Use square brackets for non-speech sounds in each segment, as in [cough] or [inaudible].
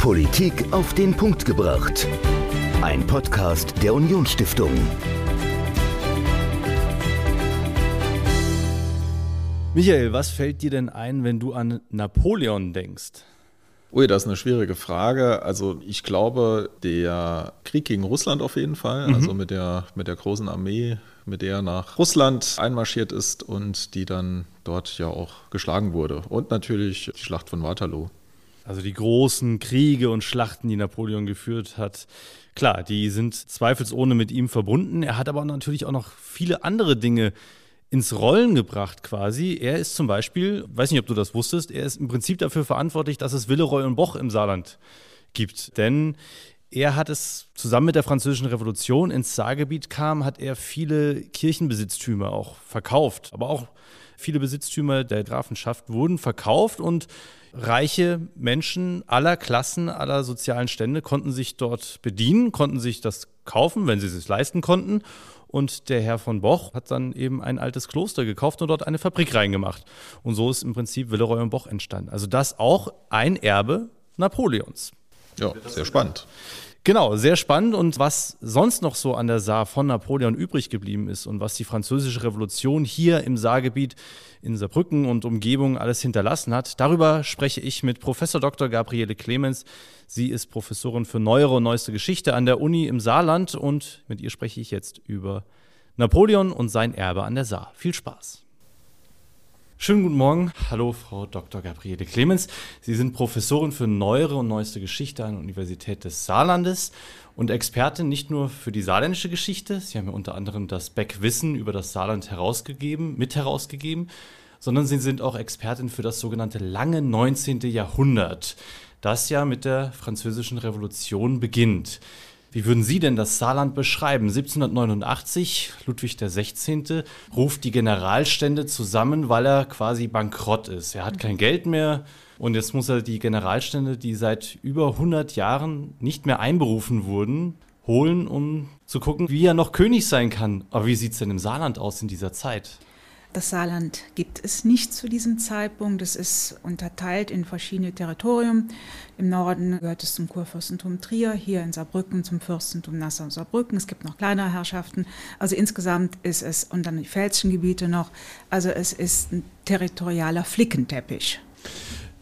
Politik auf den Punkt gebracht. Ein Podcast der Unionsstiftung. Michael, was fällt dir denn ein, wenn du an Napoleon denkst? Ui, das ist eine schwierige Frage. Also ich glaube, der Krieg gegen Russland auf jeden Fall, mhm. also mit der, mit der großen Armee, mit der er nach Russland einmarschiert ist und die dann dort ja auch geschlagen wurde. Und natürlich die Schlacht von Waterloo. Also die großen Kriege und Schlachten, die Napoleon geführt hat, klar, die sind zweifelsohne mit ihm verbunden. Er hat aber natürlich auch noch viele andere Dinge ins Rollen gebracht quasi. Er ist zum Beispiel, weiß nicht, ob du das wusstest, er ist im Prinzip dafür verantwortlich, dass es Villeroy und Boch im Saarland gibt. Denn er hat es zusammen mit der Französischen Revolution ins Saargebiet kam, hat er viele Kirchenbesitztümer auch verkauft. Aber auch viele Besitztümer der Grafenschaft wurden verkauft und reiche Menschen aller Klassen, aller sozialen Stände konnten sich dort bedienen, konnten sich das kaufen, wenn sie es sich leisten konnten. Und der Herr von Boch hat dann eben ein altes Kloster gekauft und dort eine Fabrik reingemacht. Und so ist im Prinzip Villeroy und Boch entstanden. Also das auch ein Erbe Napoleons. Ja, sehr spannend. Genau, sehr spannend. Und was sonst noch so an der Saar von Napoleon übrig geblieben ist und was die Französische Revolution hier im Saargebiet in Saarbrücken und Umgebung alles hinterlassen hat, darüber spreche ich mit Professor Dr. Gabriele Clemens. Sie ist Professorin für neuere und neueste Geschichte an der Uni im Saarland und mit ihr spreche ich jetzt über Napoleon und sein Erbe an der Saar. Viel Spaß. Schönen guten Morgen. Hallo, Frau Dr. Gabriele Clemens. Sie sind Professorin für neuere und neueste Geschichte an der Universität des Saarlandes und Expertin nicht nur für die saarländische Geschichte. Sie haben ja unter anderem das Beck-Wissen über das Saarland herausgegeben, mit herausgegeben, sondern Sie sind auch Expertin für das sogenannte lange 19. Jahrhundert, das ja mit der Französischen Revolution beginnt. Wie würden Sie denn das Saarland beschreiben? 1789, Ludwig XVI. ruft die Generalstände zusammen, weil er quasi bankrott ist. Er hat kein Geld mehr und jetzt muss er die Generalstände, die seit über 100 Jahren nicht mehr einberufen wurden, holen, um zu gucken, wie er noch König sein kann. Aber wie sieht es denn im Saarland aus in dieser Zeit? Das Saarland gibt es nicht zu diesem Zeitpunkt. Es ist unterteilt in verschiedene Territorien. Im Norden gehört es zum Kurfürstentum Trier, hier in Saarbrücken zum Fürstentum Nassau-Saarbrücken. Es gibt noch kleinere Herrschaften. Also insgesamt ist es, und dann die pfälzischen Gebiete noch, also es ist ein territorialer Flickenteppich.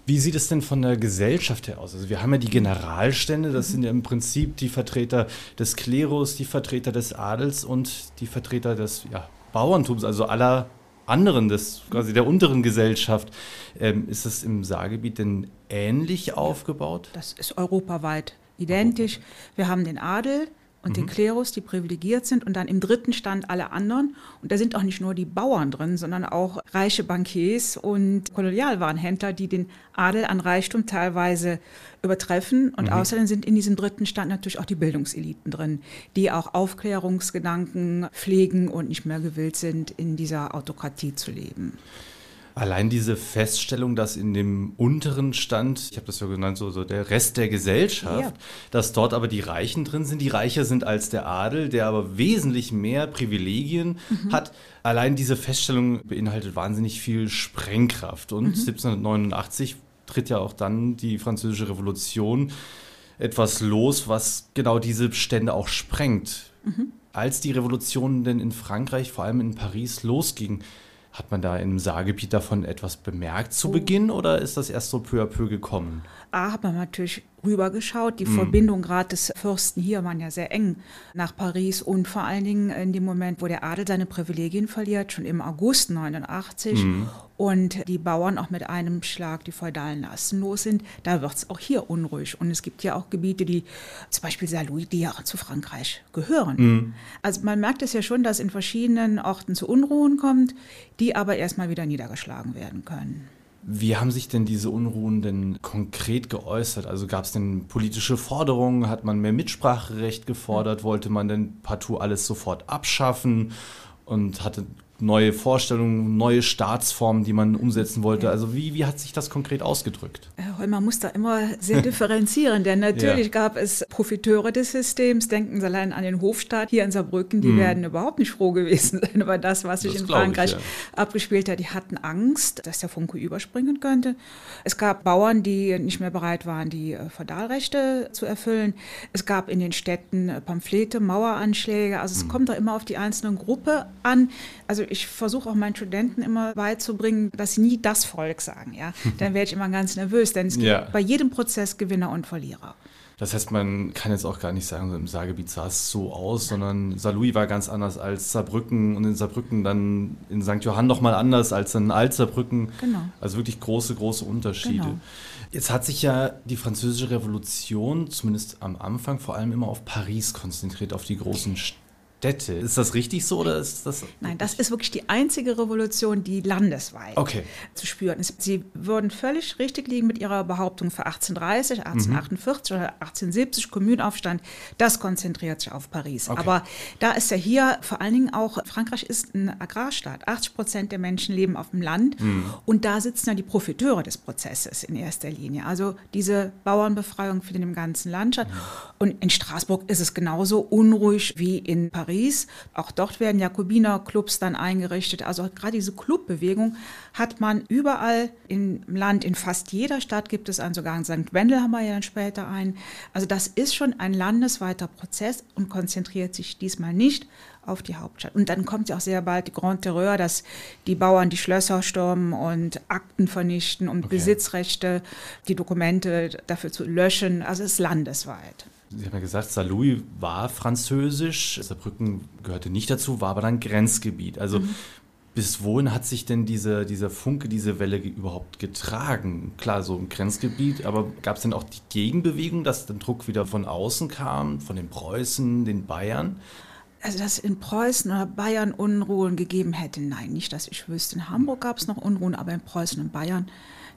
Wie sieht es denn von der Gesellschaft her aus? Also wir haben ja die Generalstände, das sind ja im Prinzip die Vertreter des Klerus, die Vertreter des Adels und die Vertreter des ja, Bauerntums, also aller anderen, des, quasi der unteren Gesellschaft. Ähm, ist das im Saargebiet denn ähnlich aufgebaut? Das ist europaweit identisch. Wir haben den Adel, und mhm. den Klerus, die privilegiert sind und dann im dritten Stand alle anderen. Und da sind auch nicht nur die Bauern drin, sondern auch reiche Bankiers und Kolonialwarenhändler, die den Adel an Reichtum teilweise übertreffen. Und mhm. außerdem sind in diesem dritten Stand natürlich auch die Bildungseliten drin, die auch Aufklärungsgedanken pflegen und nicht mehr gewillt sind, in dieser Autokratie zu leben. Allein diese Feststellung, dass in dem unteren Stand, ich habe das ja genannt, so, so der Rest der Gesellschaft, ja. dass dort aber die Reichen drin sind, die reicher sind als der Adel, der aber wesentlich mehr Privilegien mhm. hat. Allein diese Feststellung beinhaltet wahnsinnig viel Sprengkraft. Und mhm. 1789 tritt ja auch dann die Französische Revolution etwas los, was genau diese Stände auch sprengt. Mhm. Als die Revolution denn in Frankreich, vor allem in Paris, losging, hat man da im Saargebiet davon etwas bemerkt zu Beginn oder ist das erst so peu à peu gekommen? A, hat man natürlich rübergeschaut. Die mhm. Verbindung gerade des Fürsten hier waren ja sehr eng nach Paris und vor allen Dingen in dem Moment, wo der Adel seine Privilegien verliert, schon im August 89 mhm. und die Bauern auch mit einem Schlag die feudalen Lasten los sind, da wird es auch hier unruhig. Und es gibt ja auch Gebiete, die zum Beispiel Saarlouis, die ja zu Frankreich gehören. Mhm. Also man merkt es ja schon, dass in verschiedenen Orten zu Unruhen kommt, die aber erstmal wieder niedergeschlagen werden können. Wie haben sich denn diese Unruhen denn konkret geäußert? Also gab es denn politische Forderungen? Hat man mehr Mitspracherecht gefordert? Wollte man denn partout alles sofort abschaffen? Und hatte neue Vorstellungen, neue Staatsformen, die man umsetzen wollte. Also wie, wie hat sich das konkret ausgedrückt? Herr Holmer muss da immer sehr [laughs] differenzieren, denn natürlich ja. gab es Profiteure des Systems. Denken Sie allein an den Hofstaat hier in Saarbrücken, die hm. werden überhaupt nicht froh gewesen [laughs] sein über das, was sich das in Frankreich ich, ja. abgespielt hat. Die hatten Angst, dass der Funke überspringen könnte. Es gab Bauern, die nicht mehr bereit waren, die äh, Feudalrechte zu erfüllen. Es gab in den Städten äh, Pamphlete, Maueranschläge. Also es hm. kommt da immer auf die einzelne Gruppe an. Also ich versuche auch meinen Studenten immer beizubringen, dass sie nie das Volk sagen. Ja? [laughs] Dann werde ich immer ganz nervös, denn es gibt ja. bei jedem Prozess Gewinner und Verlierer. Das heißt, man kann jetzt auch gar nicht sagen, im Saargebiet sah es so aus, sondern Saarlouis war ganz anders als Saarbrücken und in Saarbrücken dann in St. Johann nochmal anders als in Alt-Saarbrücken. Genau. Also wirklich große, große Unterschiede. Genau. Jetzt hat sich ja die französische Revolution, zumindest am Anfang, vor allem immer auf Paris konzentriert, auf die großen Städte. Städte. Ist das richtig so oder ist das? Nein, das ist wirklich die einzige Revolution, die landesweit okay. zu spüren ist. Sie würden völlig richtig liegen mit ihrer Behauptung für 1830, 1848 mhm. oder 1870 Kommunenaufstand. Das konzentriert sich auf Paris. Okay. Aber da ist ja hier vor allen Dingen auch, Frankreich ist ein Agrarstaat. 80 Prozent der Menschen leben auf dem Land mhm. und da sitzen ja die Profiteure des Prozesses in erster Linie. Also diese Bauernbefreiung für den ganzen Land statt. Mhm. Und in Straßburg ist es genauso unruhig wie in Paris. Paris. Auch dort werden Jakobiner-Clubs dann eingerichtet. Also gerade diese Clubbewegung hat man überall im Land, in fast jeder Stadt gibt es einen, sogar in St. Wendel haben wir ja dann später einen. Also das ist schon ein landesweiter Prozess und konzentriert sich diesmal nicht auf die Hauptstadt. Und dann kommt ja auch sehr bald die Grand Terreur, dass die Bauern die Schlösser stürmen und Akten vernichten, um okay. Besitzrechte, die Dokumente dafür zu löschen. Also es ist landesweit. Sie haben ja gesagt, Saarlouis war französisch, Saarbrücken gehörte nicht dazu, war aber dann Grenzgebiet. Also mhm. bis wohin hat sich denn diese, dieser Funke, diese Welle überhaupt getragen? Klar, so im Grenzgebiet, aber gab es denn auch die Gegenbewegung, dass der Druck wieder von außen kam, von den Preußen, den Bayern? Also, dass es in Preußen oder Bayern Unruhen gegeben hätte, nein, nicht, dass ich wüsste. In Hamburg gab es noch Unruhen, aber in Preußen und Bayern,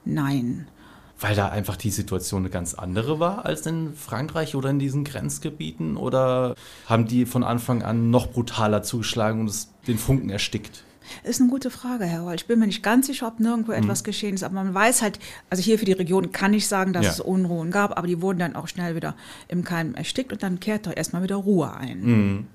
nein weil da einfach die Situation eine ganz andere war als in Frankreich oder in diesen Grenzgebieten? Oder haben die von Anfang an noch brutaler zugeschlagen und es den Funken erstickt? Ist eine gute Frage, Herr Holl. Ich bin mir nicht ganz sicher, ob nirgendwo mhm. etwas geschehen ist, aber man weiß halt, also hier für die Region kann ich sagen, dass ja. es Unruhen gab, aber die wurden dann auch schnell wieder im Keim erstickt und dann kehrt doch erstmal wieder Ruhe ein. Mhm.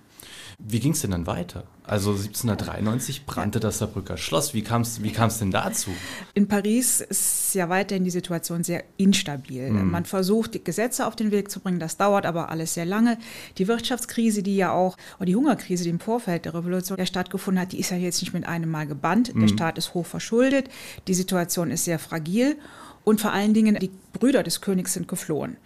Wie ging es denn dann weiter? Also 1793 brannte das Saarbrücker Schloss. Wie kam es wie kam's denn dazu? In Paris ist ja weiterhin die Situation sehr instabil. Mhm. Man versucht, die Gesetze auf den Weg zu bringen. Das dauert aber alles sehr lange. Die Wirtschaftskrise, die ja auch, oder die Hungerkrise, die im Vorfeld der Revolution ja stattgefunden hat, die ist ja jetzt nicht mit einem Mal gebannt. Mhm. Der Staat ist hoch verschuldet. Die Situation ist sehr fragil. Und vor allen Dingen, die Brüder des Königs sind geflohen.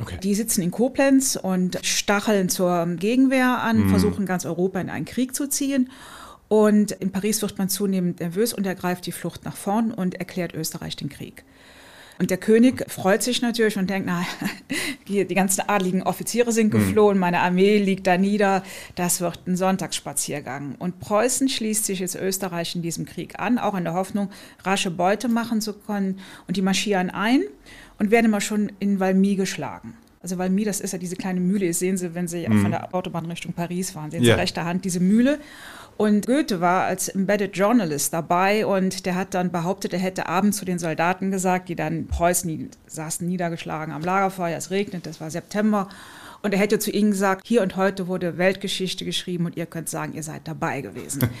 Okay. Die sitzen in Koblenz und stacheln zur Gegenwehr an, mhm. versuchen ganz Europa in einen Krieg zu ziehen. Und in Paris wird man zunehmend nervös und ergreift die Flucht nach vorn und erklärt Österreich den Krieg. Und der König freut sich natürlich und denkt, na, [laughs] die, die ganzen adligen Offiziere sind mhm. geflohen, meine Armee liegt da nieder, das wird ein Sonntagsspaziergang. Und Preußen schließt sich jetzt Österreich in diesem Krieg an, auch in der Hoffnung, rasche Beute machen zu können. Und die marschieren ein und werden immer schon in Valmy geschlagen. Also Valmy, das ist ja diese kleine Mühle, das sehen Sie, wenn Sie mhm. von der Autobahn Richtung Paris fahren, sehen Sie ja. rechter Hand diese Mühle. Und Goethe war als Embedded Journalist dabei und der hat dann behauptet, er hätte abends zu den Soldaten gesagt, die dann in Preußen saßen niedergeschlagen am Lagerfeuer, es regnet, das war September. Und er hätte zu ihnen gesagt, hier und heute wurde Weltgeschichte geschrieben und ihr könnt sagen, ihr seid dabei gewesen. [laughs]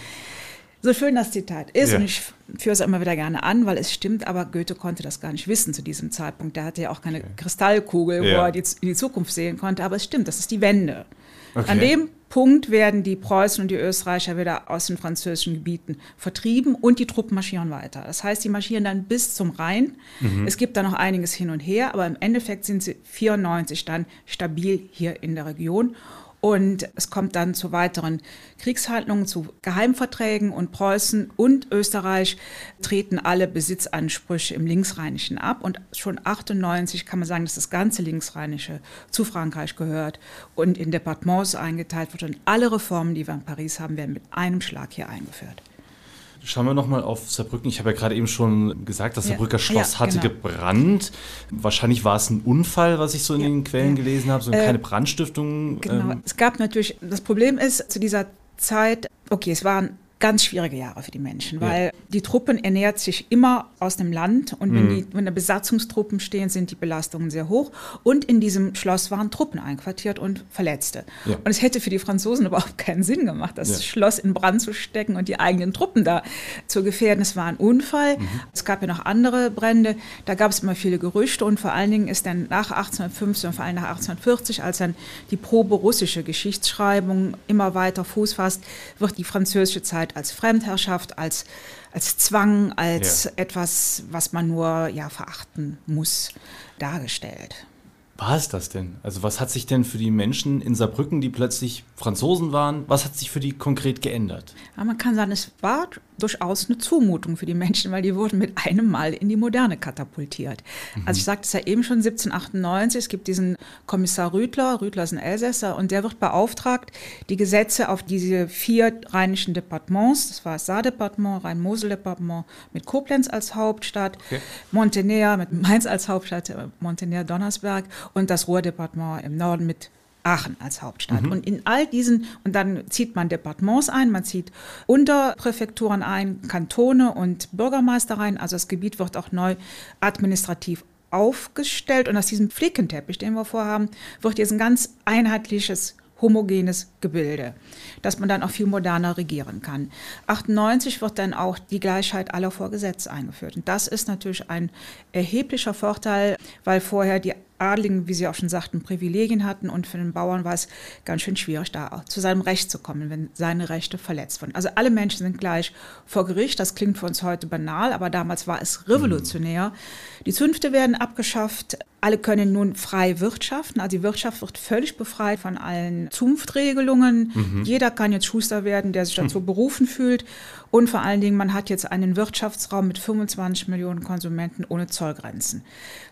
So schön das Zitat ist, ja. und ich führe es immer wieder gerne an, weil es stimmt, aber Goethe konnte das gar nicht wissen zu diesem Zeitpunkt. Der hatte ja auch keine okay. Kristallkugel, ja. wo er die, in die Zukunft sehen konnte, aber es stimmt, das ist die Wende. Okay. An dem Punkt werden die Preußen und die Österreicher wieder aus den französischen Gebieten vertrieben und die Truppen marschieren weiter. Das heißt, die marschieren dann bis zum Rhein. Mhm. Es gibt da noch einiges hin und her, aber im Endeffekt sind sie 94 dann stabil hier in der Region. Und es kommt dann zu weiteren Kriegshandlungen, zu Geheimverträgen und Preußen und Österreich treten alle Besitzansprüche im Linksrheinischen ab. Und schon 98 kann man sagen, dass das ganze Linksrheinische zu Frankreich gehört und in Departements eingeteilt wird. Und alle Reformen, die wir in Paris haben, werden mit einem Schlag hier eingeführt. Schauen wir nochmal auf Saarbrücken. Ich habe ja gerade eben schon gesagt, das Saarbrücker ja, Schloss ja, hatte genau. gebrannt. Wahrscheinlich war es ein Unfall, was ich so in ja, den Quellen gelesen habe, so äh, keine Brandstiftung. Genau. Ähm. Es gab natürlich, das Problem ist, zu dieser Zeit, okay, es waren ganz schwierige Jahre für die Menschen, weil ja. die Truppen ernährt sich immer aus dem Land und wenn, mhm. die, wenn da Besatzungstruppen stehen, sind die Belastungen sehr hoch. Und in diesem Schloss waren Truppen einquartiert und Verletzte. Ja. Und es hätte für die Franzosen überhaupt [laughs] keinen Sinn gemacht, das ja. Schloss in Brand zu stecken und die eigenen Truppen da zu gefährden. Es war ein Unfall. Mhm. Es gab ja noch andere Brände. Da gab es immer viele Gerüchte und vor allen Dingen ist dann nach 1815 und vor allem nach 1840, als dann die probe-russische Geschichtsschreibung immer weiter Fuß fasst, wird die französische Zeit als Fremdherrschaft, als, als Zwang, als ja. etwas, was man nur ja, verachten muss, dargestellt. War es das denn? Also was hat sich denn für die Menschen in Saarbrücken, die plötzlich Franzosen waren, was hat sich für die konkret geändert? Ja, man kann sagen, es war durchaus eine Zumutung für die Menschen, weil die wurden mit einem Mal in die Moderne katapultiert. Mhm. Also ich sagte es ja eben schon 1798, es gibt diesen Kommissar Rüdler, Rüdler ist ein Elsässer, und der wird beauftragt, die Gesetze auf diese vier rheinischen Departements, das war das Saardepartement, Rhein-Mosel-Departement mit Koblenz als Hauptstadt, okay. Montenegro mit Mainz als Hauptstadt, Montenegro-Donnersberg und das Ruhrdepartement im Norden mit Aachen als Hauptstadt. Mhm. Und in all diesen, und dann zieht man Departements ein, man zieht Unterpräfekturen ein, Kantone und Bürgermeister rein. Also das Gebiet wird auch neu administrativ aufgestellt. Und aus diesem Flickenteppich, den wir vorhaben, wird jetzt ein ganz einheitliches homogenes Gebilde, dass man dann auch viel moderner regieren kann. 98 wird dann auch die Gleichheit aller vor Gesetz eingeführt. Und das ist natürlich ein erheblicher Vorteil, weil vorher die Adligen, wie Sie auch schon sagten, Privilegien hatten und für den Bauern war es ganz schön schwierig, da zu seinem Recht zu kommen, wenn seine Rechte verletzt wurden. Also alle Menschen sind gleich vor Gericht. Das klingt für uns heute banal, aber damals war es revolutionär. Die Zünfte werden abgeschafft. Alle können nun frei wirtschaften. Also die Wirtschaft wird völlig befreit von allen Zunftregelungen. Mhm. Jeder kann jetzt Schuster werden, der sich dazu berufen fühlt. Und vor allen Dingen, man hat jetzt einen Wirtschaftsraum mit 25 Millionen Konsumenten ohne Zollgrenzen.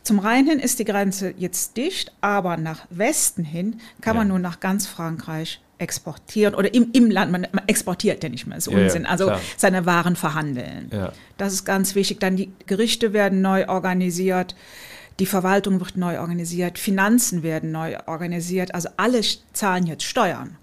Zum Rhein hin ist die Grenze jetzt dicht, aber nach Westen hin kann ja. man nur nach ganz Frankreich exportieren oder im, im Land, man, man exportiert ja nicht mehr, ist ja, Unsinn, also klar. seine Waren verhandeln. Ja. Das ist ganz wichtig. Dann die Gerichte werden neu organisiert, die Verwaltung wird neu organisiert, Finanzen werden neu organisiert, also alle zahlen jetzt Steuern.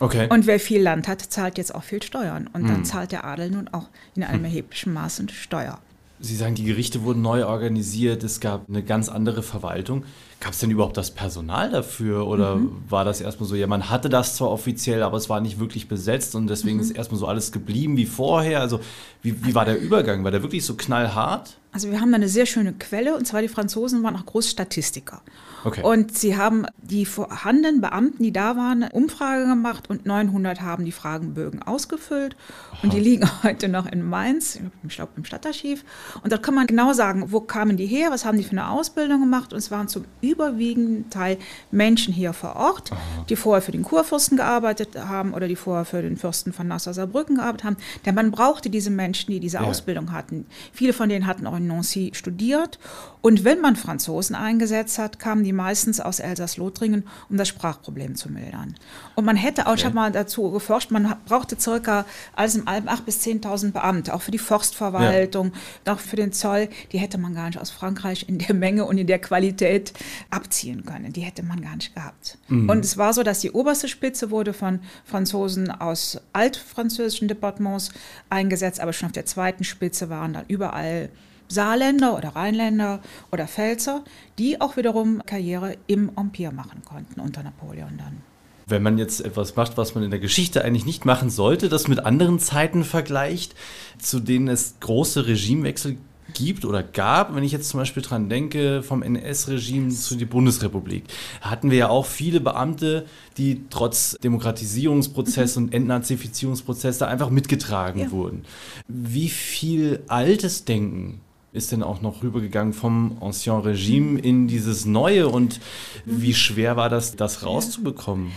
Okay. Und wer viel Land hat, zahlt jetzt auch viel Steuern. Und dann hm. zahlt der Adel nun auch in einem erheblichen Maße Steuer. Sie sagen, die Gerichte wurden neu organisiert, es gab eine ganz andere Verwaltung. Gab es denn überhaupt das Personal dafür oder mhm. war das erstmal so, ja, man hatte das zwar offiziell, aber es war nicht wirklich besetzt und deswegen mhm. ist erstmal so alles geblieben wie vorher? Also wie, wie war der Übergang? War der wirklich so knallhart? Also wir haben da eine sehr schöne Quelle und zwar die Franzosen waren auch Großstatistiker. Okay. Und sie haben die vorhandenen Beamten, die da waren, eine Umfrage gemacht und 900 haben die Fragenbögen ausgefüllt. Aha. Und die liegen [laughs] heute noch in Mainz, ich glaube im Stadtarchiv. Und da kann man genau sagen, wo kamen die her, was haben die für eine Ausbildung gemacht. Und es waren zum überwiegenden Teil Menschen hier vor Ort, Aha. die vorher für den Kurfürsten gearbeitet haben oder die vorher für den Fürsten von Nassau-Saarbrücken gearbeitet haben. Denn man brauchte diese Menschen, die diese ja. Ausbildung hatten. Viele von denen hatten auch in Nancy studiert. Und wenn man Franzosen eingesetzt hat, kamen die meistens aus Elsass-Lothringen, um das Sprachproblem zu mildern. Und man hätte auch, okay. ich habe mal dazu geforscht, man brauchte circa alles im Alben 8.000 bis 10.000 Beamte, auch für die Forstverwaltung, ja. auch für den Zoll. Die hätte man gar nicht aus Frankreich in der Menge und in der Qualität abziehen können. Die hätte man gar nicht gehabt. Mhm. Und es war so, dass die oberste Spitze wurde von Franzosen aus altfranzösischen Departements eingesetzt, aber schon auf der zweiten Spitze waren dann überall Saarländer oder Rheinländer oder Pfälzer, die auch wiederum Karriere im Empire machen konnten unter Napoleon dann. Wenn man jetzt etwas macht, was man in der Geschichte eigentlich nicht machen sollte, das mit anderen Zeiten vergleicht, zu denen es große Regimewechsel gibt oder gab, wenn ich jetzt zum Beispiel dran denke, vom NS-Regime zu der Bundesrepublik, hatten wir ja auch viele Beamte, die trotz Demokratisierungsprozess mhm. und Entnazifizierungsprozess da einfach mitgetragen ja. wurden. Wie viel altes Denken ist denn auch noch rübergegangen vom Ancien Regime in dieses Neue und wie schwer war das, das rauszubekommen?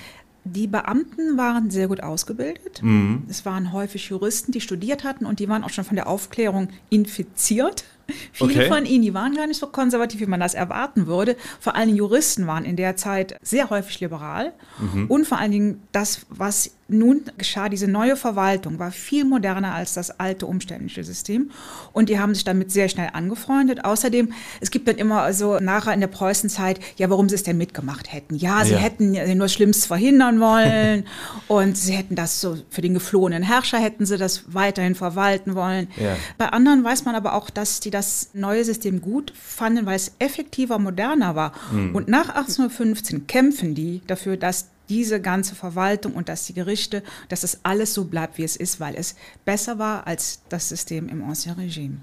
Die Beamten waren sehr gut ausgebildet. Mhm. Es waren häufig Juristen, die studiert hatten und die waren auch schon von der Aufklärung infiziert. Viele okay. von ihnen, die waren gar nicht so konservativ, wie man das erwarten würde. Vor allen Dingen Juristen waren in der Zeit sehr häufig liberal. Mhm. Und vor allen Dingen das, was nun geschah diese neue Verwaltung, war viel moderner als das alte umständliche System. Und die haben sich damit sehr schnell angefreundet. Außerdem, es gibt dann immer so nachher in der Preußenzeit, ja, warum sie es denn mitgemacht hätten. Ja, sie ja. hätten nur das Schlimmste verhindern wollen [laughs] und sie hätten das so für den geflohenen Herrscher hätten sie das weiterhin verwalten wollen. Ja. Bei anderen weiß man aber auch, dass die das neue System gut fanden, weil es effektiver, moderner war. Mhm. Und nach 1815 kämpfen die dafür, dass diese ganze Verwaltung und dass die Gerichte, dass das alles so bleibt, wie es ist, weil es besser war als das System im Ancien Regime.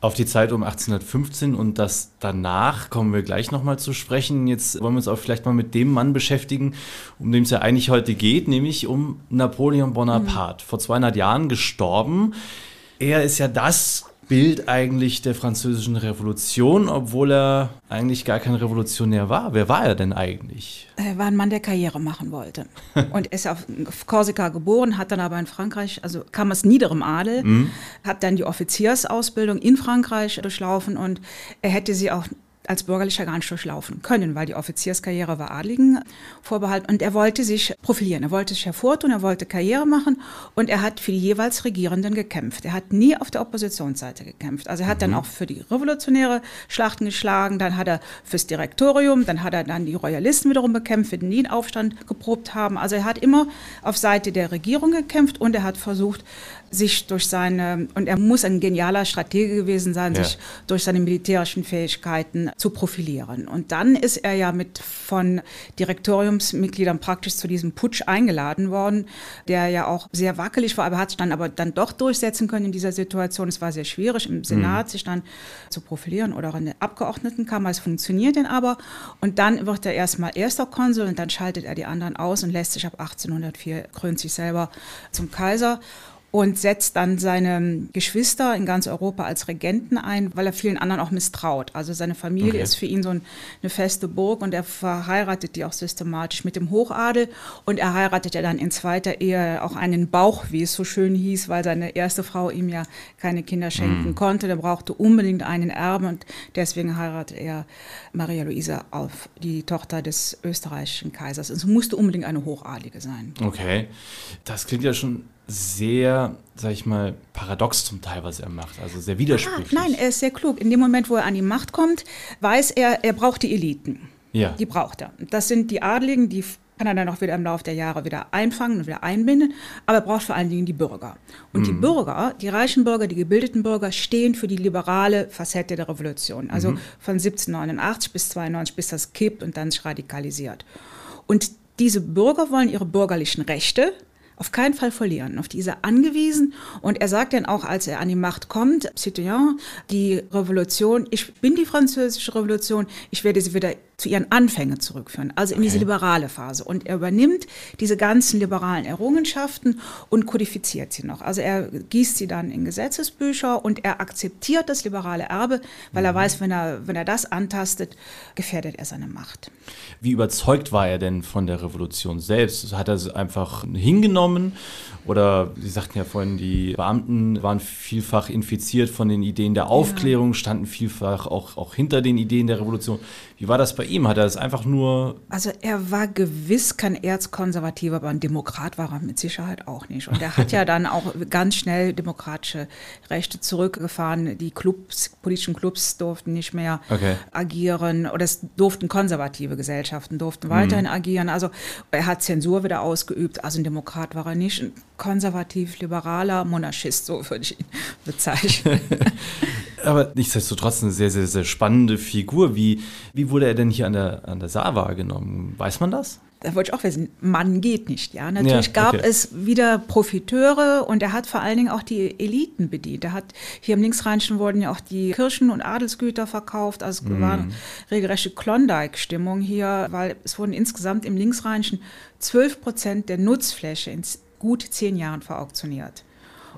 Auf die Zeit um 1815 und das danach kommen wir gleich nochmal zu sprechen. Jetzt wollen wir uns auch vielleicht mal mit dem Mann beschäftigen, um den es ja eigentlich heute geht, nämlich um Napoleon Bonaparte. Mhm. Vor 200 Jahren gestorben. Er ist ja das Bild eigentlich der französischen Revolution, obwohl er eigentlich gar kein Revolutionär war. Wer war er denn eigentlich? Er war ein Mann, der Karriere machen wollte. [laughs] und ist auf Korsika geboren, hat dann aber in Frankreich, also kam aus niederem Adel, mhm. hat dann die Offiziersausbildung in Frankreich durchlaufen und er hätte sie auch als bürgerlicher gar nicht durchlaufen können, weil die Offizierskarriere war Adligen vorbehalten. Und er wollte sich profilieren, er wollte sich hervortun, er wollte Karriere machen und er hat für die jeweils Regierenden gekämpft. Er hat nie auf der Oppositionsseite gekämpft. Also er hat mhm. dann auch für die revolutionäre Schlachten geschlagen, dann hat er fürs Direktorium, dann hat er dann die Royalisten wiederum bekämpft, die nie einen Aufstand geprobt haben. Also er hat immer auf Seite der Regierung gekämpft und er hat versucht, sich durch seine, und er muss ein genialer Stratege gewesen sein, ja. sich durch seine militärischen Fähigkeiten zu profilieren. Und dann ist er ja mit von Direktoriumsmitgliedern praktisch zu diesem Putsch eingeladen worden, der ja auch sehr wackelig war, aber hat sich dann aber dann doch durchsetzen können in dieser Situation. Es war sehr schwierig im Senat, mhm. sich dann zu profilieren oder auch in der Abgeordnetenkammer. Es funktioniert denn aber. Und dann wird er erstmal erster Konsul und dann schaltet er die anderen aus und lässt sich ab 1804 krönt sich selber zum Kaiser und setzt dann seine Geschwister in ganz Europa als Regenten ein, weil er vielen anderen auch misstraut. Also seine Familie okay. ist für ihn so ein, eine feste Burg und er verheiratet die auch systematisch mit dem Hochadel und er heiratet ja dann in zweiter Ehe auch einen Bauch, wie es so schön hieß, weil seine erste Frau ihm ja keine Kinder schenken mm. konnte. Der brauchte unbedingt einen Erben und deswegen heiratet er Maria Luisa auf die Tochter des österreichischen Kaisers. Es musste unbedingt eine Hochadelige sein. Okay, das klingt ja schon sehr, sag ich mal, paradox zum Teil, was er macht. Also sehr widersprüchlich. Ah, nein, er ist sehr klug. In dem Moment, wo er an die Macht kommt, weiß er, er braucht die Eliten. Ja. Die braucht er. Das sind die Adligen, die kann er dann auch wieder im Laufe der Jahre wieder einfangen und wieder einbinden. Aber er braucht vor allen Dingen die Bürger. Und mhm. die Bürger, die reichen Bürger, die gebildeten Bürger, stehen für die liberale Facette der Revolution. Also mhm. von 1789 bis 92, bis das kippt und dann sich radikalisiert. Und diese Bürger wollen ihre bürgerlichen Rechte auf keinen Fall verlieren. Auf diese angewiesen. Und er sagt dann auch, als er an die Macht kommt, Citoyen, die Revolution, ich bin die französische Revolution, ich werde sie wieder zu ihren Anfängen zurückführen, also in okay. diese liberale Phase. Und er übernimmt diese ganzen liberalen Errungenschaften und kodifiziert sie noch. Also er gießt sie dann in Gesetzesbücher und er akzeptiert das liberale Erbe, weil er mhm. weiß, wenn er, wenn er das antastet, gefährdet er seine Macht. Wie überzeugt war er denn von der Revolution selbst? Hat er es einfach hingenommen? Oder Sie sagten ja vorhin, die Beamten waren vielfach infiziert von den Ideen der Aufklärung, standen vielfach auch, auch hinter den Ideen der Revolution. Wie war das bei ihm? Hat er es einfach nur. Also er war gewiss kein Erzkonservativer, aber ein Demokrat war er mit Sicherheit auch nicht. Und er hat ja dann auch ganz schnell demokratische Rechte zurückgefahren. Die Clubs, politischen Clubs durften nicht mehr okay. agieren oder es durften konservative Gesellschaften durften weiterhin mhm. agieren. Also er hat Zensur wieder ausgeübt. Also ein Demokrat war er nicht. Ein konservativ-liberaler Monarchist, so würde ich ihn bezeichnen. [laughs] Aber nichtsdestotrotz eine sehr, sehr, sehr spannende Figur. Wie, wie wurde er denn hier an der, an der Saar wahrgenommen? Weiß man das? Da wollte ich auch wissen, Mann geht nicht, ja. Natürlich ja, gab es wieder Profiteure und er hat vor allen Dingen auch die Eliten bedient. Er hat, hier im Linksrheinischen wurden ja auch die Kirchen und Adelsgüter verkauft, also es mm. war eine regelrechte Klondike-Stimmung hier, weil es wurden insgesamt im Linksrheinischen 12 Prozent der Nutzfläche in gut zehn Jahren verauktioniert.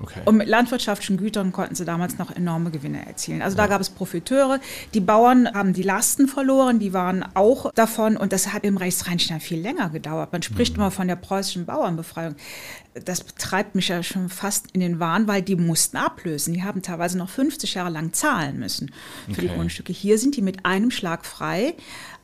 Okay. Und mit landwirtschaftlichen Gütern konnten sie damals noch enorme Gewinne erzielen. Also ja. da gab es Profiteure. Die Bauern haben die Lasten verloren, die waren auch davon. Und das hat im Rechtsrheinstein viel länger gedauert. Man spricht mhm. immer von der preußischen Bauernbefreiung. Das treibt mich ja schon fast in den Wahn, weil die mussten ablösen. Die haben teilweise noch 50 Jahre lang zahlen müssen für okay. die Grundstücke. Hier sind die mit einem Schlag frei.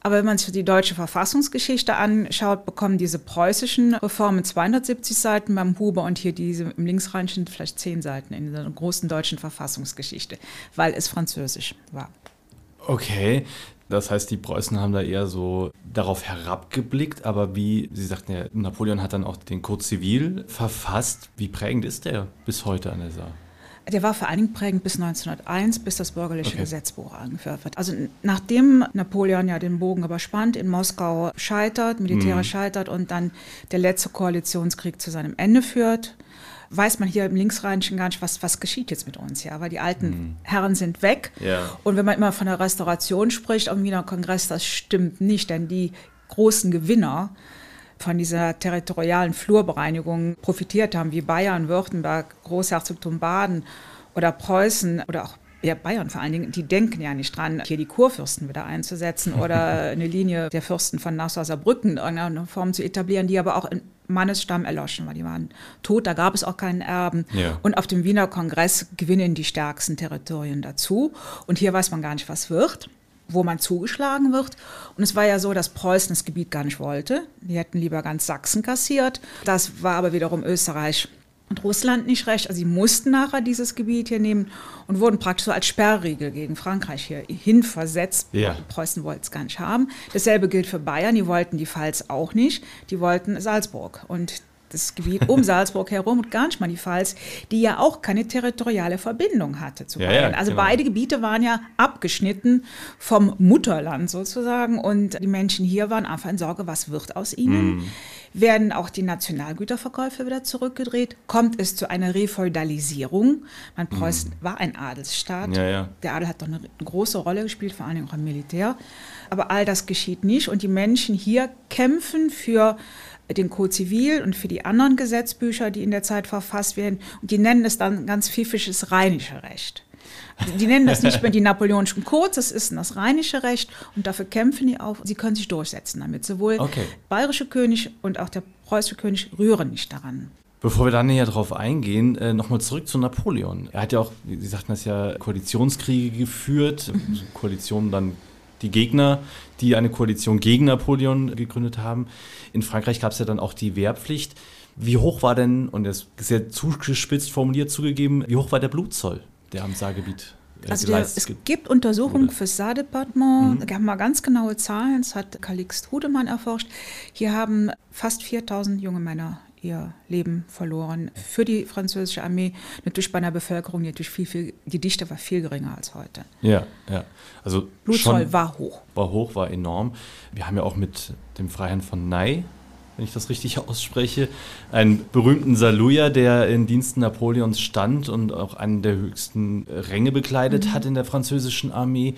Aber wenn man sich die deutsche Verfassungsgeschichte anschaut, bekommen diese preußischen Reformen 270 Seiten beim Huber und hier diese im Linksrheinischen vielleicht 10 Seiten in der großen deutschen Verfassungsgeschichte, weil es französisch war. Okay, das heißt, die Preußen haben da eher so darauf herabgeblickt, aber wie Sie sagten ja, Napoleon hat dann auch den Code Civil verfasst. Wie prägend ist der bis heute an der Saar? Der war vor allen Dingen prägend bis 1901, bis das bürgerliche okay. Gesetzbuch eingeführt wird. Also nachdem Napoleon ja den Bogen überspannt, in Moskau scheitert, militärisch mhm. scheitert und dann der letzte Koalitionskrieg zu seinem Ende führt, weiß man hier im Linksrheinischen gar nicht, was, was geschieht jetzt mit uns, ja, weil die alten mhm. Herren sind weg. Ja. Und wenn man immer von der Restauration spricht am Wiener Kongress, das stimmt nicht, denn die großen Gewinner von dieser territorialen Flurbereinigung profitiert haben, wie Bayern, Württemberg, Großherzogtum Baden oder Preußen oder auch ja, Bayern vor allen Dingen, die denken ja nicht dran, hier die Kurfürsten wieder einzusetzen [laughs] oder eine Linie der Fürsten von Nassau-Saarbrücken in irgendeiner Form zu etablieren, die aber auch in Mannesstamm erloschen war. Die waren tot, da gab es auch keinen Erben. Ja. Und auf dem Wiener Kongress gewinnen die stärksten Territorien dazu. Und hier weiß man gar nicht, was wird wo man zugeschlagen wird. Und es war ja so, dass Preußen das Gebiet gar nicht wollte. Die hätten lieber ganz Sachsen kassiert. Das war aber wiederum Österreich und Russland nicht recht. Also sie mussten nachher dieses Gebiet hier nehmen und wurden praktisch so als Sperrriegel gegen Frankreich hier hinversetzt. Ja. Preußen wollte es gar nicht haben. Dasselbe gilt für Bayern. Die wollten die Pfalz auch nicht. Die wollten Salzburg. Und das Gebiet um Salzburg herum und gar nicht mal die Pfalz, die ja auch keine territoriale Verbindung hatte zu Bayern. Ja, also genau. beide Gebiete waren ja abgeschnitten vom Mutterland sozusagen und die Menschen hier waren einfach in Sorge, was wird aus ihnen? Mm. Werden auch die Nationalgüterverkäufe wieder zurückgedreht? Kommt es zu einer Refeudalisierung? Man Preußen mm. war ein Adelsstaat. Ja, ja. Der Adel hat doch eine, eine große Rolle gespielt, vor allem auch im Militär. Aber all das geschieht nicht und die Menschen hier kämpfen für den Code Zivil und für die anderen Gesetzbücher, die in der Zeit verfasst werden. Und die nennen es dann ganz pfiffisches rheinische Recht. Die nennen das nicht mehr die napoleonischen Codes, das ist das rheinische Recht und dafür kämpfen die auf. Sie können sich durchsetzen damit. Sowohl okay. bayerische König und auch der preußische König rühren nicht daran. Bevor wir dann näher drauf eingehen, äh, nochmal zurück zu Napoleon. Er hat ja auch, Sie sagten das ja, Koalitionskriege geführt, mhm. Koalitionen dann die Gegner, die eine Koalition gegen Napoleon gegründet haben. In Frankreich gab es ja dann auch die Wehrpflicht. Wie hoch war denn, und das ist sehr zugespitzt formuliert zugegeben, wie hoch war der Blutzoll, der am Saargebiet äh, also der, es gibt Untersuchungen fürs Saardepartement, mhm. da haben wir ganz genaue Zahlen, das hat Kalixt Hudemann erforscht. Hier haben fast 4000 junge Männer ihr Leben verloren für die französische Armee. Natürlich bei einer Bevölkerung, die natürlich viel, viel, die Dichte war viel geringer als heute. Ja, ja. Also Blutzoll war hoch. War hoch, war enorm. Wir haben ja auch mit dem Freiherrn von Ney, wenn ich das richtig ausspreche, einen berühmten Saluja, der in Diensten Napoleons stand und auch einen der höchsten Ränge bekleidet mhm. hat in der französischen Armee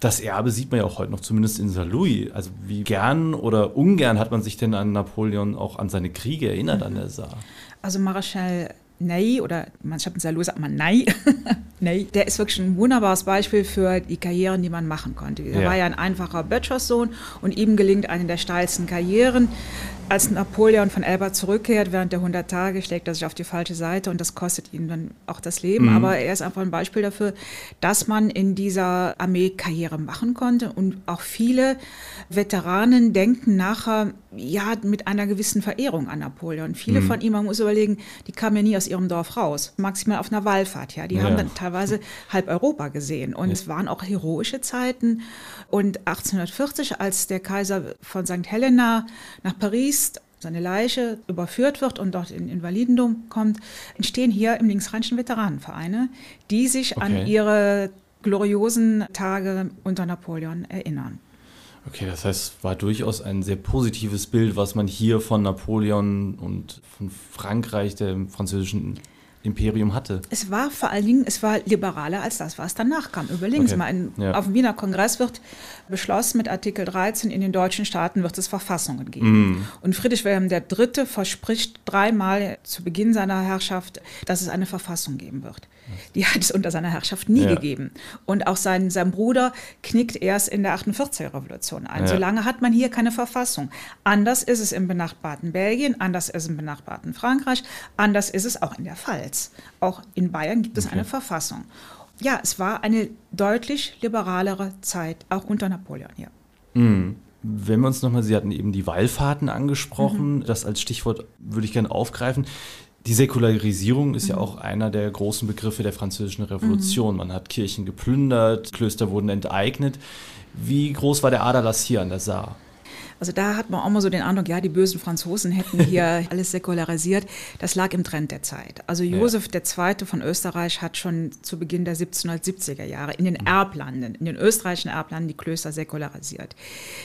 das Erbe sieht man ja auch heute noch, zumindest in Saarlouis. Also wie gern oder ungern hat man sich denn an Napoleon auch an seine Kriege erinnert an der Saar? Also Marschall Ney oder manchmal in Saarlouis sagt man Ney, [laughs] Ney, der ist wirklich ein wunderbares Beispiel für die Karrieren, die man machen konnte. Er ja. war ja ein einfacher Böttcherssohn und ihm gelingt eine der steilsten Karrieren als Napoleon von Elba zurückkehrt während der 100 Tage, schlägt er sich auf die falsche Seite und das kostet ihm dann auch das Leben. Mhm. Aber er ist einfach ein Beispiel dafür, dass man in dieser Armee Karriere machen konnte und auch viele Veteranen denken nachher ja mit einer gewissen Verehrung an Napoleon. Viele mhm. von ihm, man muss überlegen, die kamen ja nie aus ihrem Dorf raus, maximal auf einer Wallfahrt. Ja, die ja. haben dann teilweise halb Europa gesehen und ja. es waren auch heroische Zeiten. Und 1840, als der Kaiser von St. Helena nach Paris seine Leiche überführt wird und dort in Invalidendom kommt, entstehen hier im Linksrheinischen Veteranenvereine, die sich okay. an ihre gloriosen Tage unter Napoleon erinnern. Okay, das heißt, war durchaus ein sehr positives Bild, was man hier von Napoleon und von Frankreich, dem französischen Imperium hatte. Es war vor allen Dingen, es war liberaler als das, was danach kam. Überlegen Okay. Sie mal, Ja. auf dem Wiener Kongress wird beschlossen, mit Artikel 13 in den deutschen Staaten wird es Verfassungen geben. Und Friedrich Wilhelm III. verspricht dreimal zu Beginn seiner Herrschaft, dass es eine Verfassung geben wird. Die hat es unter seiner Herrschaft nie Ja. gegeben. Und auch sein, sein Bruder knickt erst in der 48er Revolution ein. Ja. Solange hat man hier keine Verfassung. Anders ist es im benachbarten Belgien, anders ist es im benachbarten Frankreich, anders ist es auch in der Pfalz. Auch in Bayern gibt es eine Verfassung. Ja, es war eine deutlich liberalere Zeit, auch unter Napoleon hier. Wenn wir uns nochmal, Sie hatten eben die Wallfahrten angesprochen, das als Stichwort würde ich gerne aufgreifen. Die Säkularisierung ist ja auch einer der großen Begriffe der französischen Revolution. Man hat Kirchen geplündert, Klöster wurden enteignet. Wie groß war der Aderlass hier an der Saar? Also da hat man auch mal so den Eindruck, ja, die bösen Franzosen hätten hier [laughs] alles säkularisiert. Das lag im Trend der Zeit. Also Josef II. von Österreich hat schon zu Beginn der 1770er Jahre in den Erblanden, in den österreichischen Erblanden die Klöster säkularisiert.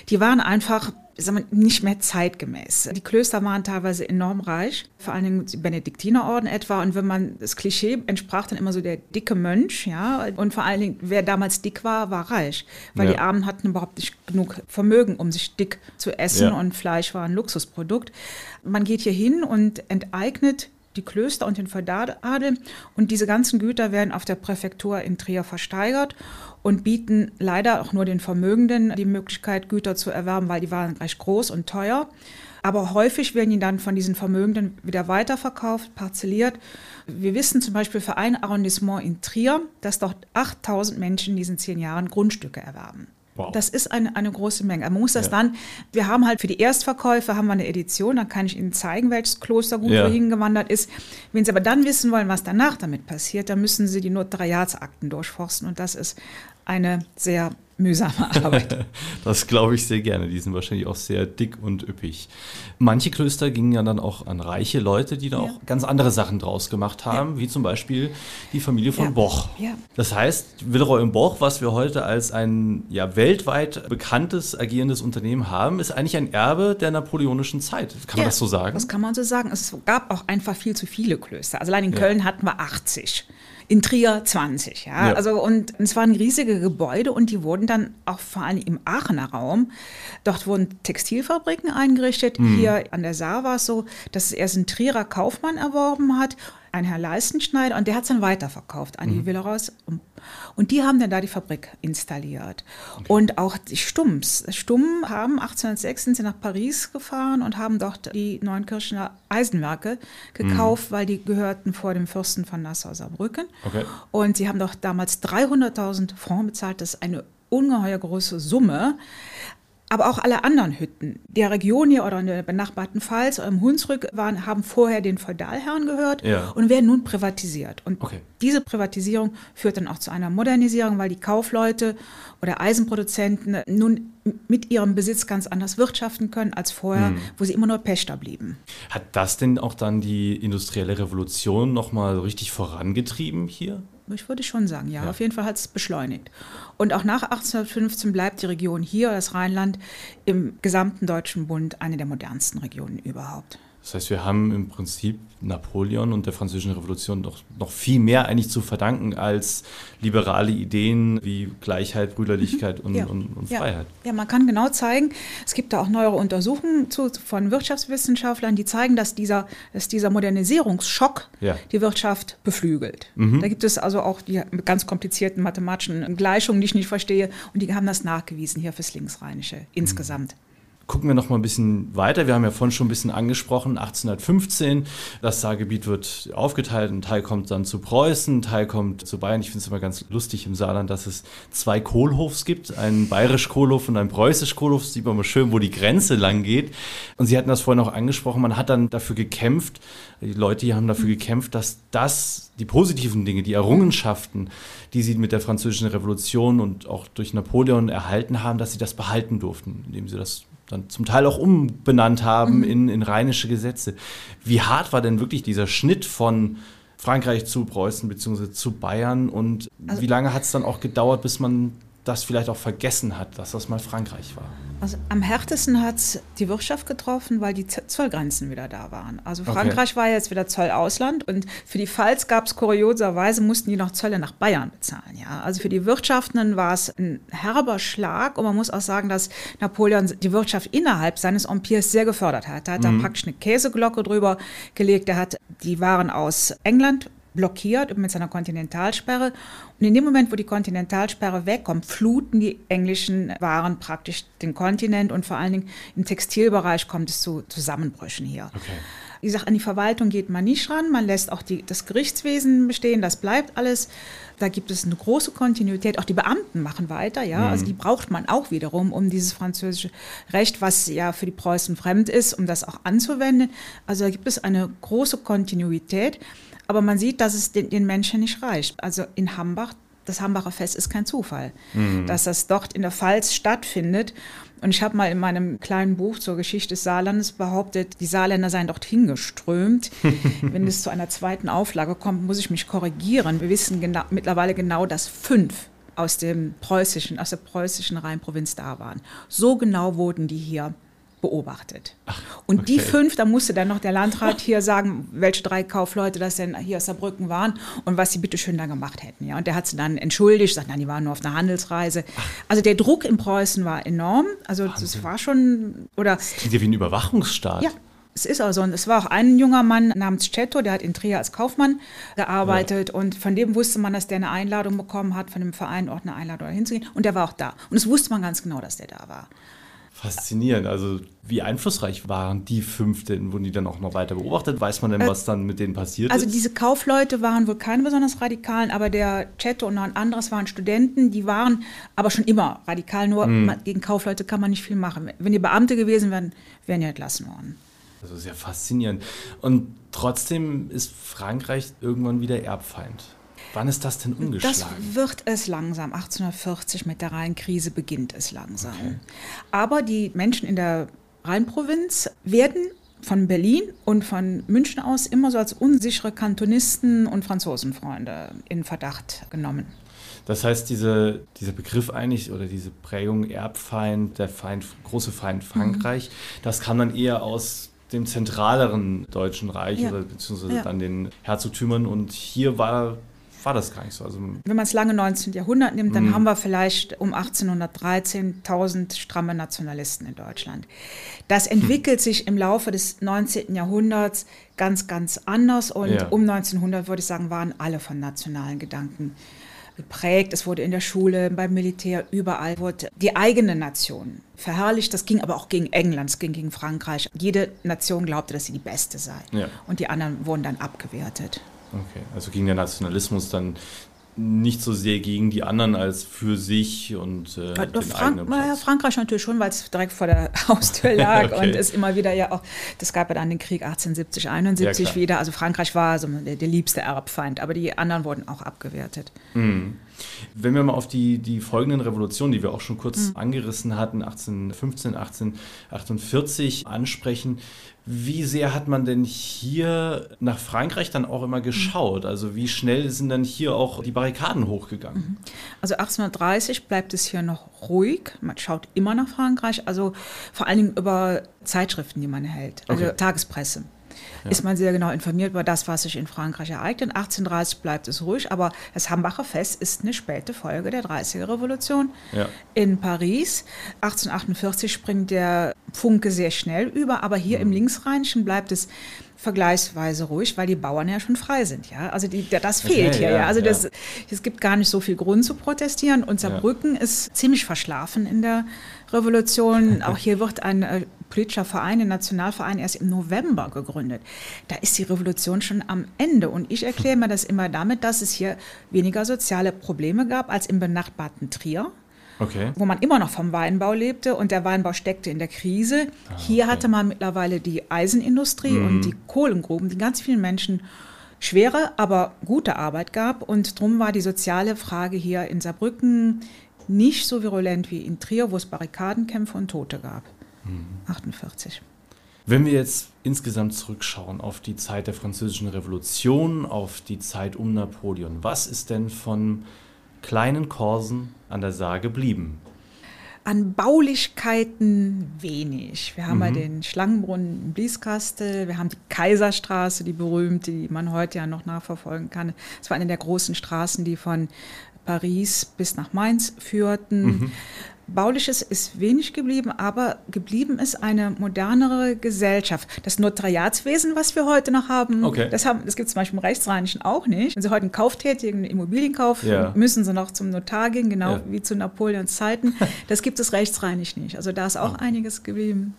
Die waren einfach sagen wir, nicht mehr zeitgemäß. Die Klöster waren teilweise enorm reich, vor allen Dingen die Benediktinerorden etwa. Und wenn man das Klischee entsprach dann immer so der dicke Mönch, ja. Und vor allen Dingen, wer damals dick war, war reich, weil Ja. die Armen hatten überhaupt nicht genug Vermögen, um sich dick zu essen Ja. und Fleisch war ein Luxusprodukt. Man geht hier hin und enteignet die Klöster und den Feudaladel und diese ganzen Güter werden auf der Präfektur in Trier versteigert und bieten leider auch nur den Vermögenden die Möglichkeit, Güter zu erwerben, weil die waren recht groß und teuer. Aber häufig werden die dann von diesen Vermögenden wieder weiterverkauft, parzelliert. Wir wissen zum Beispiel für ein Arrondissement in Trier, dass dort 8000 Menschen in diesen zehn Jahren Grundstücke erwerben. Wow. Das ist eine, eine große Menge. Man muss das Ja. dann, wir haben halt für die Erstverkäufe haben wir eine Edition, dann kann ich Ihnen zeigen, welches Klostergut Ja. wohin gewandert ist. Wenn Sie aber dann wissen wollen, was danach damit passiert, dann müssen Sie die Notariatsakten durchforsten und das ist eine sehr mühsame Arbeit. [laughs] Das glaube ich sehr gerne. Die sind wahrscheinlich auch sehr dick und üppig. Manche Klöster gingen ja dann auch an reiche Leute, die da Ja. auch ganz andere Sachen draus gemacht haben, wie zum Beispiel die Familie von Ja. Boch. Ja. Das heißt, Villeroy und Boch, was wir heute als ein ja, weltweit bekanntes, agierendes Unternehmen haben, ist eigentlich ein Erbe der napoleonischen Zeit. Kann man Ja, das so sagen? Das kann man so sagen. Es gab auch einfach viel zu viele Klöster. Also allein in Ja. Köln hatten wir 80. In Trier 20, ja. Ja. Also und es waren riesige Gebäude und die wurden dann auch vor allem im Aachener Raum. Dort wurden Textilfabriken eingerichtet. Mhm. Hier an der Saar war es so, dass es erst ein Trierer Kaufmann erworben hat, ein Herr Leistenschneider, und der hat es dann weiterverkauft an Mhm. die Villeroys. Und die haben dann da die Fabrik installiert. Und auch die Stumms. Stumm haben 1806 sind sie nach Paris gefahren und haben dort die Neunkirchener Eisenwerke gekauft, weil die gehörten vor dem Fürsten von Nassau-Saarbrücken. Okay. Und sie haben doch damals 300.000 Francs bezahlt. Das ist eine ungeheuer große Summe. Aber auch alle anderen Hütten der Region hier oder in der benachbarten Pfalz oder im Hunsrück waren, haben vorher den Feudalherren gehört Ja. und werden nun privatisiert. Und Okay. diese Privatisierung führt dann auch zu einer Modernisierung, weil die Kaufleute oder Eisenproduzenten nun mit ihrem Besitz ganz anders wirtschaften können als vorher, Hm. wo sie immer nur Pächter blieben. Hat das denn auch dann die industrielle Revolution nochmal richtig vorangetrieben hier? Ich würde schon sagen, ja, Ja. auf jeden Fall hat es beschleunigt. Und auch nach 1815 bleibt die Region hier, das Rheinland, im gesamten Deutschen Bund eine der modernsten Regionen überhaupt. Das heißt, wir haben im Prinzip Napoleon und der Französischen Revolution doch noch viel mehr eigentlich zu verdanken als liberale Ideen wie Gleichheit, Brüderlichkeit und, Ja. und, und Ja. Freiheit. Ja, man kann genau zeigen, es gibt da auch neuere Untersuchungen zu, von Wirtschaftswissenschaftlern, die zeigen, dass dieser, dass dieser Modernisierungsschock Ja. die Wirtschaft beflügelt. Da gibt es also auch die ganz komplizierten mathematischen Gleichungen, die ich nicht verstehe, und die haben das nachgewiesen hier fürs Linksrheinische insgesamt. Gucken wir noch mal ein bisschen weiter. Wir haben ja vorhin schon ein bisschen angesprochen, 1815, das Saargebiet wird aufgeteilt, ein Teil kommt dann zu Preußen, ein Teil kommt zu Bayern. Ich finde es immer ganz lustig im Saarland, dass es zwei Kohlhofs gibt, einen bayerisch Kohlhof und einen preußisch Kohlhof. Sieht man mal schön, wo die Grenze lang geht. Und Sie hatten das vorhin auch angesprochen, man hat dann dafür gekämpft, die Leute hier haben dafür gekämpft, dass das, die positiven Dinge, die Errungenschaften, die sie mit der französischen Revolution und auch durch Napoleon erhalten haben, dass sie das behalten durften, indem sie das dann zum Teil auch umbenannt haben in, in rheinische Gesetze. Wie hart war denn wirklich dieser Schnitt von Frankreich zu Preußen bzw. zu Bayern und wie lange hat es dann auch gedauert, bis man das vielleicht auch vergessen hat, dass das mal Frankreich war? Also am härtesten hat es die Wirtschaft getroffen, weil die Zollgrenzen wieder da waren. Also Frankreich okay. war jetzt wieder Zollausland und für die Pfalz gab es kurioserweise, mussten die noch Zölle nach Bayern bezahlen. Ja? Also für die Wirtschaftenden war es ein herber Schlag und man muss auch sagen, dass Napoleon die Wirtschaft innerhalb seines Empires sehr gefördert hat. Da hat mhm. er praktisch eine Käseglocke drüber gelegt. Er hat die Waren aus England blockiert mit seiner Kontinentalsperre. Und in dem Moment, wo die Kontinentalsperre wegkommt, fluten die englischen Waren praktisch den Kontinent und vor allen Dingen im Textilbereich kommt es zu Zusammenbrüchen hier. Okay. Wie gesagt, an die Verwaltung geht man nicht ran, man lässt auch die, das Gerichtswesen bestehen, das bleibt alles. Da gibt es eine große Kontinuität. Auch die Beamten machen weiter, ja. Mhm. Also die braucht man auch wiederum, um dieses französische Recht, was ja für die Preußen fremd ist, um das auch anzuwenden. Also da gibt es eine große Kontinuität. Aber man sieht, dass es den, den Menschen nicht reicht. Also in Hambach, das Hambacher Fest ist kein Zufall, mhm. dass das dort in der Pfalz stattfindet. Und ich habe mal in meinem kleinen Buch zur Geschichte des Saarlandes behauptet, die Saarländer seien dort hingeströmt. [laughs] Wenn es zu einer zweiten Auflage kommt, muss ich mich korrigieren. Wir wissen genau, mittlerweile genau, dass fünf aus dem preußischen, aus der preußischen Rheinprovinz da waren. So genau wurden die hier beobachtet. Ach, und okay. die fünf, da musste dann noch der Landrat hier sagen, welche drei Kaufleute das denn hier aus Saarbrücken waren und was sie bitte schön da gemacht hätten. Ja, und der hat sie dann entschuldigt, sagt, nein, die waren nur auf einer Handelsreise. Ach. Also der Druck in Preußen war enorm. Also Wahnsinn. das war schon oder. Das klingt ja wie ein Überwachungsstaat. Ja, es ist also, es war auch ein junger Mann namens Cetto, der hat in Trier als Kaufmann gearbeitet ja. und von dem wusste man, dass der eine Einladung bekommen hat, von dem Verein auch eine Einladung hinzugehen und der war auch da. Und es wusste man ganz genau, dass der da war. Faszinierend. Also wie einflussreich waren die fünf denn? Wurden die dann auch noch weiter beobachtet? Weiß man denn, äh, was dann mit denen passiert also ist? Also diese Kaufleute waren wohl keine besonders radikalen, aber der Chetto und noch ein anderes waren Studenten, die waren aber schon immer radikal. Nur hm. gegen Kaufleute kann man nicht viel machen. Wenn die Beamte gewesen wären, wären die entlassen worden. Also sehr faszinierend. Und trotzdem ist Frankreich irgendwann wieder Erbfeind. Wann ist das denn umgeschlagen? Das wird es langsam. 1840 mit der Rheinkrise beginnt es langsam. Okay. Aber die Menschen in der Rheinprovinz werden von Berlin und von München aus immer so als unsichere Kantonisten und Franzosenfreunde in Verdacht genommen. Das heißt, diese, dieser Begriff eigentlich oder diese Prägung Erbfeind, der Feind, große Feind Frankreich, mhm. das kam dann eher aus dem zentraleren Deutschen Reich ja. oder beziehungsweise ja. dann den Herzogtümern und hier war war das gar nicht so. Also, Wenn man es lange 19. Jahrhundert nimmt, dann mh. haben wir vielleicht um 1813 1000 stramme Nationalisten in Deutschland. Das entwickelt hm. sich im Laufe des 19. Jahrhunderts ganz, ganz anders und ja. um 1900, würde ich sagen, waren alle von nationalen Gedanken geprägt. Es wurde in der Schule, beim Militär, überall wurde die eigene Nation verherrlicht. Das ging aber auch gegen England, es ging gegen Frankreich. Jede Nation glaubte, dass sie die beste sei. Ja. Und die anderen wurden dann abgewertet. Okay, also ging der Nationalismus dann nicht so sehr gegen die anderen als für sich und äh, den Frank ja, Frankreich natürlich schon, weil es direkt vor der [laughs] Haustür [laughs] lag okay. und es immer wieder ja auch, das gab ja dann den Krieg 1870, 71 ja, wieder, also Frankreich war so der, der, liebste Erbfeind, aber die anderen wurden auch abgewertet. Mhm. Wenn wir mal auf die, die folgenden Revolutionen, die wir auch schon kurz mhm. angerissen hatten, 1815, 1848 ansprechen, wie sehr hat man denn hier nach Frankreich dann auch immer geschaut? Also wie schnell sind dann hier auch die Barrikaden hochgegangen? Mhm. Also 1830 bleibt es hier noch ruhig. Man schaut immer nach Frankreich, also vor allen Dingen über Zeitschriften, die man hält, also okay. Tagespresse ja. ist man sehr genau informiert über das, was sich in Frankreich ereignet. 1830 bleibt es ruhig, aber das Hambacher Fest ist eine späte Folge der 30er Revolution ja. in Paris. 1848 springt der Funke sehr schnell über, aber hier mhm. im Linksrheinischen bleibt es vergleichsweise ruhig, weil die Bauern ja schon frei sind. Ja? Also die, das fehlt okay, hier. Ja, ja. Also das, es gibt gar nicht so viel Grund zu protestieren. Und Saarbrücken ist ziemlich verschlafen in der Revolution. [laughs] Auch hier wird ein äh, politischer Verein, ein Nationalverein, erst im November gegründet. Da ist die Revolution schon am Ende. Und ich erkläre mir das immer damit, dass es hier weniger soziale Probleme gab als im benachbarten Trier. Okay. wo man immer noch vom Weinbau lebte und der Weinbau steckte in der Krise. Ah, Hier hatte man mittlerweile die Eisenindustrie mhm. und die Kohlengruben, die ganz vielen Menschen schwere, aber gute Arbeit gab. Und darum war die soziale Frage hier in Saarbrücken nicht so virulent wie in Trier, wo es Barrikadenkämpfe und Tote gab. 48. Wenn wir jetzt insgesamt zurückschauen auf die Zeit der Französischen Revolution, auf die Zeit um Napoleon, was ist denn von kleinen Korsen an der Saar geblieben? An Baulichkeiten wenig. Wir haben mhm. ja den Schlangenbrunnen in Blieskastel, wir haben die Kaiserstraße, die berühmte, die man heute ja noch nachverfolgen kann. Es war eine der großen Straßen, die von Paris bis nach Mainz führten. Mhm. Bauliches ist wenig geblieben, aber geblieben ist eine modernere Gesellschaft. Das Notariatswesen, was wir heute noch haben, okay. das, haben, das gibt es zum Beispiel im Rechtsrheinischen auch nicht. Wenn Sie heute einen Kauf tätigen, einen Immobilienkauf, ja. müssen Sie noch zum Notar gehen, genau ja. wie zu Napoleons Zeiten. [laughs] Das gibt es rechtsrheinisch nicht. Also da ist auch oh. einiges geblieben.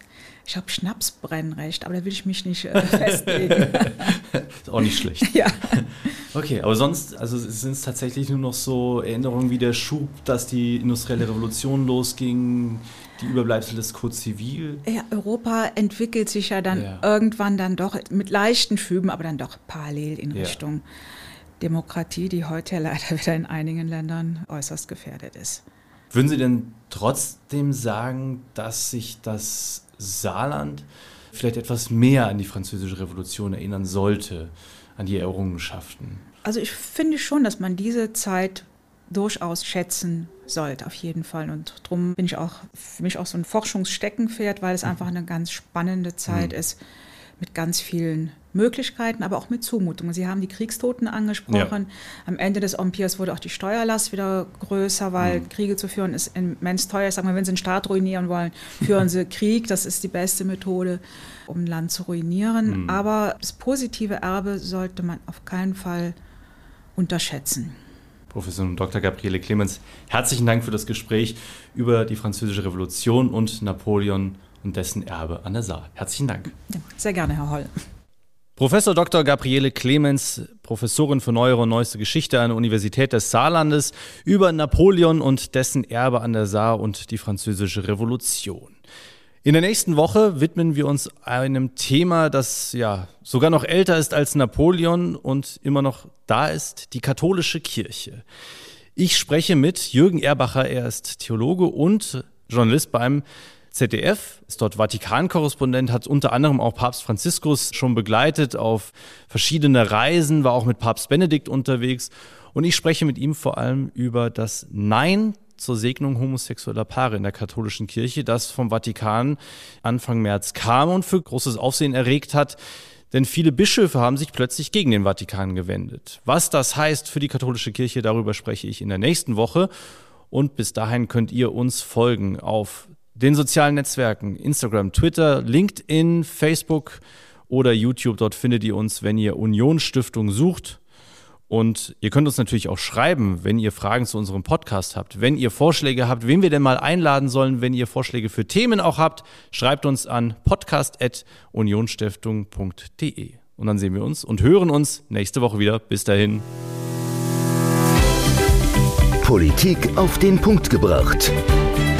Ich habe Schnapsbrennrecht, aber da will ich mich nicht äh, [laughs] festlegen. [laughs] ist auch nicht schlecht. Ja. Okay, aber sonst, also sind es tatsächlich nur noch so Erinnerungen wie der Schub, dass die industrielle Revolution losging, die Überbleibsel des Code Zivil. Ja, Europa entwickelt sich ja dann ja. irgendwann dann doch mit leichten Schüben, aber dann doch parallel in Richtung ja. Demokratie, die heute ja leider [laughs] wieder in einigen Ländern äußerst gefährdet ist. Würden Sie denn trotzdem sagen, dass sich das Saarland vielleicht etwas mehr an die Französische Revolution erinnern sollte, an die Errungenschaften? Also ich finde schon, dass man diese Zeit durchaus schätzen sollte, auf jeden Fall. Und darum bin ich auch für mich auch so ein Forschungssteckenpferd, weil es mhm. einfach eine ganz spannende Zeit mhm. ist mit ganz vielen Möglichkeiten, aber auch mit Zumutungen. Sie haben die Kriegstoten angesprochen. Ja. Am Ende des Empires wurde auch die Steuerlast wieder größer, weil mhm. Kriege zu führen ist immens teuer. Ich sage mal, wenn Sie einen Staat ruinieren wollen, führen Sie [laughs] Krieg. Das ist die beste Methode, um ein Land zu ruinieren. Mhm. Aber das positive Erbe sollte man auf keinen Fall unterschätzen. Professor Dr. Gabriele Clemens, herzlichen Dank für das Gespräch über die Französische Revolution und Napoleon und dessen Erbe an der Saar. Herzlichen Dank. sehr gerne, Herr Holl. Professor Dr. Gabriele Clemens, Professorin für Neuere und Neueste Geschichte an der Universität des Saarlandes, über Napoleon und dessen Erbe an der Saar und die Französische Revolution. In der nächsten Woche widmen wir uns einem Thema, das ja sogar noch älter ist als Napoleon und immer noch da ist, die katholische Kirche. Ich spreche mit Jürgen Erbacher, er ist Theologe und Journalist beim ZDF, ist dort Vatikan-Korrespondent, hat unter anderem auch Papst Franziskus schon begleitet auf verschiedene Reisen, war auch mit Papst Benedikt unterwegs. Und ich spreche mit ihm vor allem über das Nein zur Segnung homosexueller Paare in der katholischen Kirche, das vom Vatikan Anfang März kam und für großes Aufsehen erregt hat. Denn viele Bischöfe haben sich plötzlich gegen den Vatikan gewendet. Was das heißt für die katholische Kirche, darüber spreche ich in der nächsten Woche. Und bis dahin könnt ihr uns folgen auf den sozialen Netzwerken, Instagram, Twitter, LinkedIn, Facebook oder YouTube. Dort findet ihr uns, wenn ihr Union Stiftung sucht. Und ihr könnt uns natürlich auch schreiben, wenn ihr Fragen zu unserem Podcast habt, wenn ihr Vorschläge habt, wen wir denn mal einladen sollen, wenn ihr Vorschläge für Themen auch habt, schreibt uns an podcast.unionstiftung.de. Und dann sehen wir uns und hören uns nächste Woche wieder. Bis dahin. Politik auf den Punkt gebracht.